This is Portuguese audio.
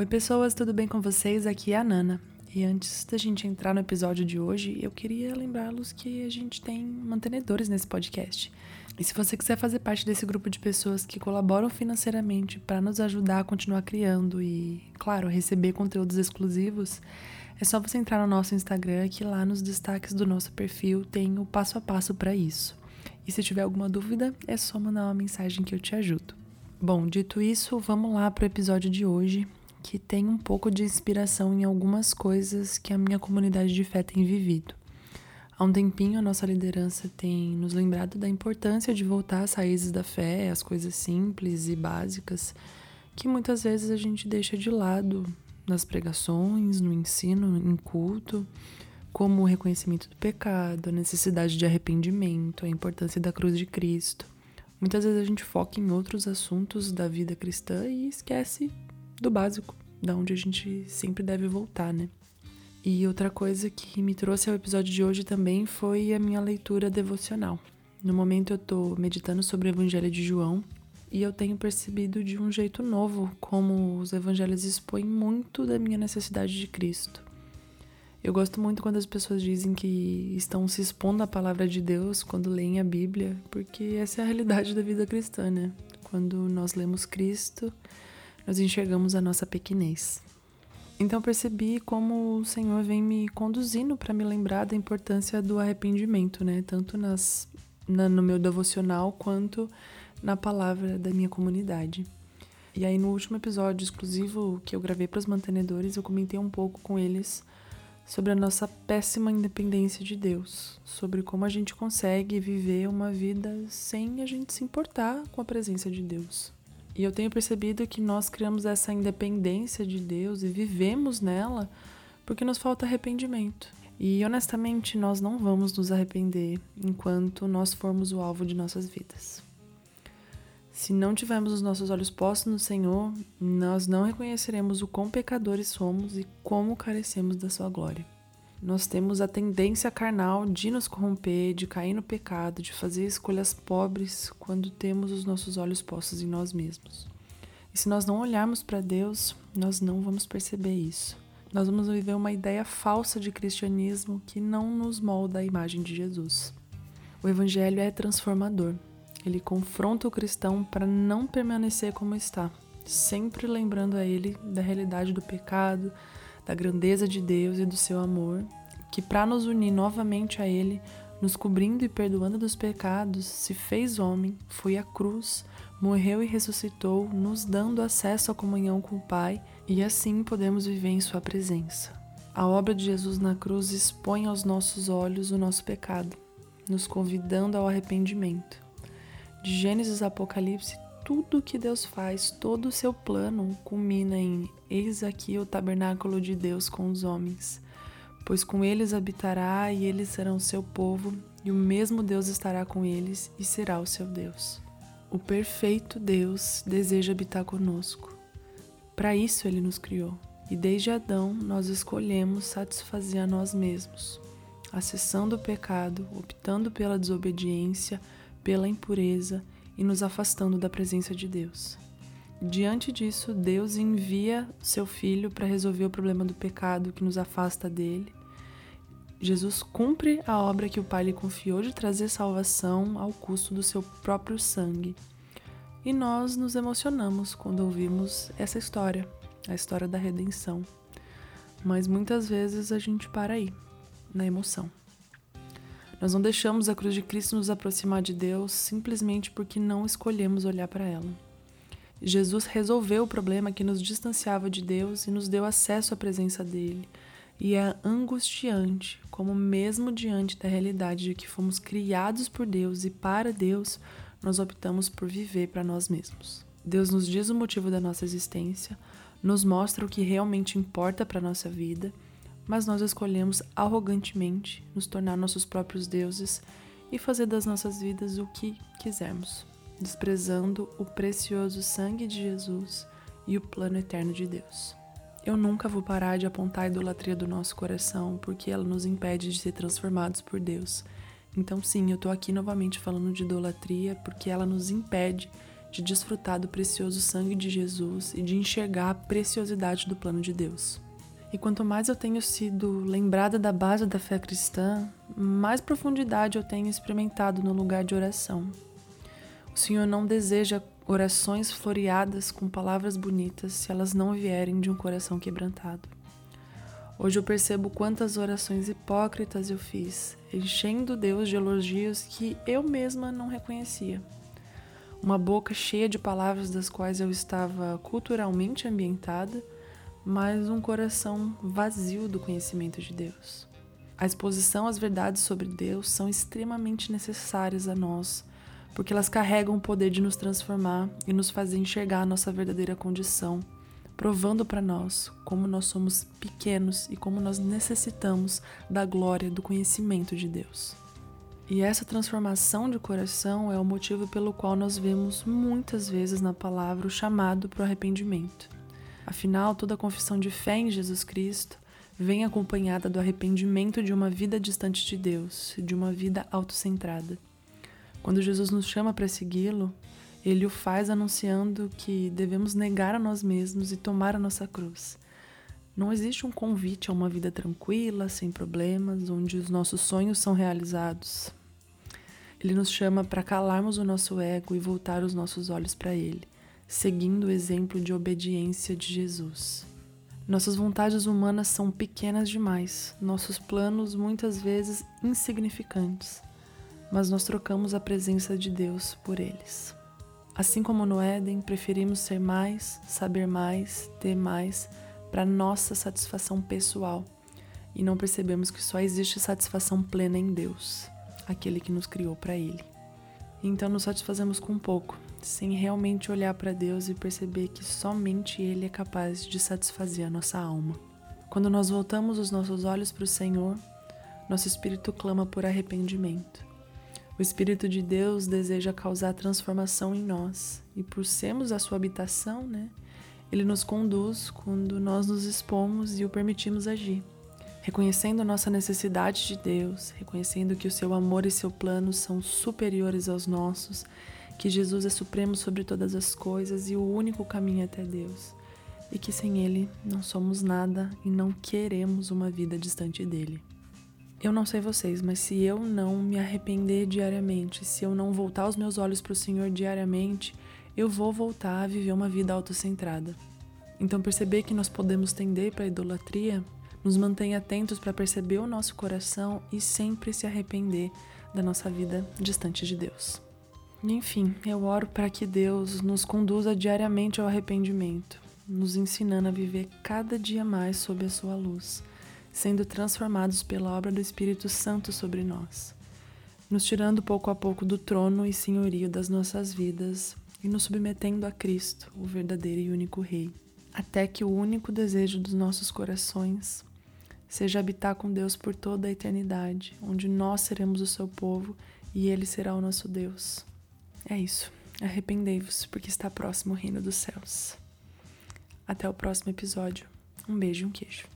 Oi, pessoas, tudo bem com vocês? Aqui é a Nana. E antes da gente entrar no episódio de hoje, eu queria lembrá-los que a gente tem mantenedores nesse podcast. E se você quiser fazer parte desse grupo de pessoas que colaboram financeiramente para nos ajudar a continuar criando e, claro, receber conteúdos exclusivos, é só você entrar no nosso Instagram, que lá nos destaques do nosso perfil tem o passo a passo para isso. E se tiver alguma dúvida, é só mandar uma mensagem que eu te ajudo. Bom, dito isso, vamos lá para o episódio de hoje, que tem um pouco de inspiração em algumas coisas que a minha comunidade de fé tem vivido. Há um tempinho, a nossa liderança tem nos lembrado da importância de voltar às raízes da fé, às coisas simples e básicas que muitas vezes a gente deixa de lado nas pregações, no ensino, em culto, como o reconhecimento do pecado, a necessidade de arrependimento, a importância da cruz de Cristo. Muitas vezes a gente foca em outros assuntos da vida cristã e esquece do básico, da onde a gente sempre deve voltar, né? E outra coisa que me trouxe ao episódio de hoje também foi a minha leitura devocional. No momento eu tô meditando sobre o Evangelho de João e eu tenho percebido de um jeito novo como os evangelhos expõem muito da minha necessidade de Cristo. Eu gosto muito quando as pessoas dizem que estão se expondo à palavra de Deus quando leem a Bíblia, porque essa é a realidade da vida cristã, né? Quando nós lemos Cristo, nós enxergamos a nossa pequenez. Então percebi como o Senhor vem me conduzindo para me lembrar da importância do arrependimento, né? Tanto nas, na, no meu devocional quanto na palavra da minha comunidade. E aí, no último episódio exclusivo que eu gravei para os mantenedores, eu comentei um pouco com eles sobre a nossa péssima independência de Deus, sobre como a gente consegue viver uma vida sem a gente se importar com a presença de Deus. E eu tenho percebido que nós criamos essa independência de Deus e vivemos nela porque nos falta arrependimento. E honestamente, nós não vamos nos arrepender enquanto nós formos o alvo de nossas vidas. Se não tivermos os nossos olhos postos no Senhor, nós não reconheceremos o quão pecadores somos e como carecemos da Sua glória. Nós temos a tendência carnal de nos corromper, de cair no pecado, de fazer escolhas pobres quando temos os nossos olhos postos em nós mesmos. E se nós não olharmos para Deus, nós não vamos perceber isso. Nós vamos viver uma ideia falsa de cristianismo que não nos molda a imagem de Jesus. O Evangelho é transformador. Ele confronta o cristão para não permanecer como está, sempre lembrando a ele da realidade do pecado, da grandeza de Deus e do seu amor, que para nos unir novamente a Ele, nos cobrindo e perdoando dos pecados, se fez homem, foi à cruz, morreu e ressuscitou, nos dando acesso à comunhão com o Pai, e assim podemos viver em Sua presença. A obra de Jesus na cruz expõe aos nossos olhos o nosso pecado, nos convidando ao arrependimento de Gênesis a Apocalipse, tudo que Deus faz, todo o seu plano culmina em Eis aqui o tabernáculo de Deus com os homens, pois com eles habitará e eles serão seu povo, e o mesmo Deus estará com eles e será o seu Deus. O perfeito Deus deseja habitar conosco. Para isso ele nos criou, e desde Adão nós escolhemos satisfazer a nós mesmos, acessando o pecado, optando pela desobediência, pela impureza e nos afastando da presença de Deus. Diante disso, Deus envia seu filho para resolver o problema do pecado que nos afasta dele. Jesus cumpre a obra que o Pai lhe confiou de trazer salvação ao custo do seu próprio sangue. E nós nos emocionamos quando ouvimos essa história, a história da redenção. Mas muitas vezes a gente para aí, na emoção. Nós não deixamos a cruz de Cristo nos aproximar de Deus simplesmente porque não escolhemos olhar para ela. Jesus resolveu o problema que nos distanciava de Deus e nos deu acesso à presença dele. E é angustiante como, mesmo diante da realidade de que fomos criados por Deus e para Deus, nós optamos por viver para nós mesmos. Deus nos diz o motivo da nossa existência, nos mostra o que realmente importa para a nossa vida mas nós escolhemos arrogantemente nos tornar nossos próprios deuses e fazer das nossas vidas o que quisermos, desprezando o precioso sangue de Jesus e o plano eterno de Deus. Eu nunca vou parar de apontar a idolatria do nosso coração, porque ela nos impede de ser transformados por Deus. Então, sim, eu tô aqui novamente falando de idolatria, porque ela nos impede de desfrutar do precioso sangue de Jesus e de enxergar a preciosidade do plano de Deus. E quanto mais eu tenho sido lembrada da base da fé cristã, mais profundidade eu tenho experimentado no lugar de oração. O Senhor não deseja orações floreadas com palavras bonitas se elas não vierem de um coração quebrantado. Hoje eu percebo quantas orações hipócritas eu fiz, enchendo Deus de elogios que eu mesma não reconhecia. Uma boca cheia de palavras das quais eu estava culturalmente ambientada mas um coração vazio do conhecimento de Deus. A exposição às verdades sobre Deus são extremamente necessárias a nós, porque elas carregam o poder de nos transformar e nos fazer enxergar a nossa verdadeira condição, provando para nós como nós somos pequenos e como nós necessitamos da glória do conhecimento de Deus. E essa transformação de coração é o motivo pelo qual nós vemos muitas vezes na palavra o chamado para o arrependimento. Afinal, toda confissão de fé em Jesus Cristo vem acompanhada do arrependimento de uma vida distante de Deus, de uma vida autocentrada. Quando Jesus nos chama para segui-lo, ele o faz anunciando que devemos negar a nós mesmos e tomar a nossa cruz. Não existe um convite a uma vida tranquila, sem problemas, onde os nossos sonhos são realizados. Ele nos chama para calarmos o nosso ego e voltar os nossos olhos para ele seguindo o exemplo de obediência de Jesus. Nossas vontades humanas são pequenas demais, nossos planos muitas vezes insignificantes, mas nós trocamos a presença de Deus por eles. Assim como no Éden, preferimos ser mais, saber mais, ter mais, para nossa satisfação pessoal, e não percebemos que só existe satisfação plena em Deus, aquele que nos criou para Ele. Então nos satisfazemos com pouco, sem realmente olhar para Deus e perceber que somente Ele é capaz de satisfazer a nossa alma. Quando nós voltamos os nossos olhos para o Senhor, nosso espírito clama por arrependimento. O Espírito de Deus deseja causar transformação em nós e, por sermos a sua habitação, né, ele nos conduz quando nós nos expomos e o permitimos agir. Reconhecendo nossa necessidade de Deus, reconhecendo que o seu amor e seu plano são superiores aos nossos que Jesus é supremo sobre todas as coisas e o único caminho até Deus, e que sem Ele não somos nada e não queremos uma vida distante dele. Eu não sei vocês, mas se eu não me arrepender diariamente, se eu não voltar os meus olhos para o Senhor diariamente, eu vou voltar a viver uma vida autocentrada. Então, perceber que nós podemos tender para a idolatria nos mantém atentos para perceber o nosso coração e sempre se arrepender da nossa vida distante de Deus. Enfim, eu oro para que Deus nos conduza diariamente ao arrependimento, nos ensinando a viver cada dia mais sob a Sua luz, sendo transformados pela obra do Espírito Santo sobre nós, nos tirando pouco a pouco do trono e senhorio das nossas vidas e nos submetendo a Cristo, o verdadeiro e único Rei, até que o único desejo dos nossos corações seja habitar com Deus por toda a eternidade, onde nós seremos o seu povo e Ele será o nosso Deus. É isso. Arrependei-vos, porque está próximo o reino dos céus. Até o próximo episódio. Um beijo e um queijo.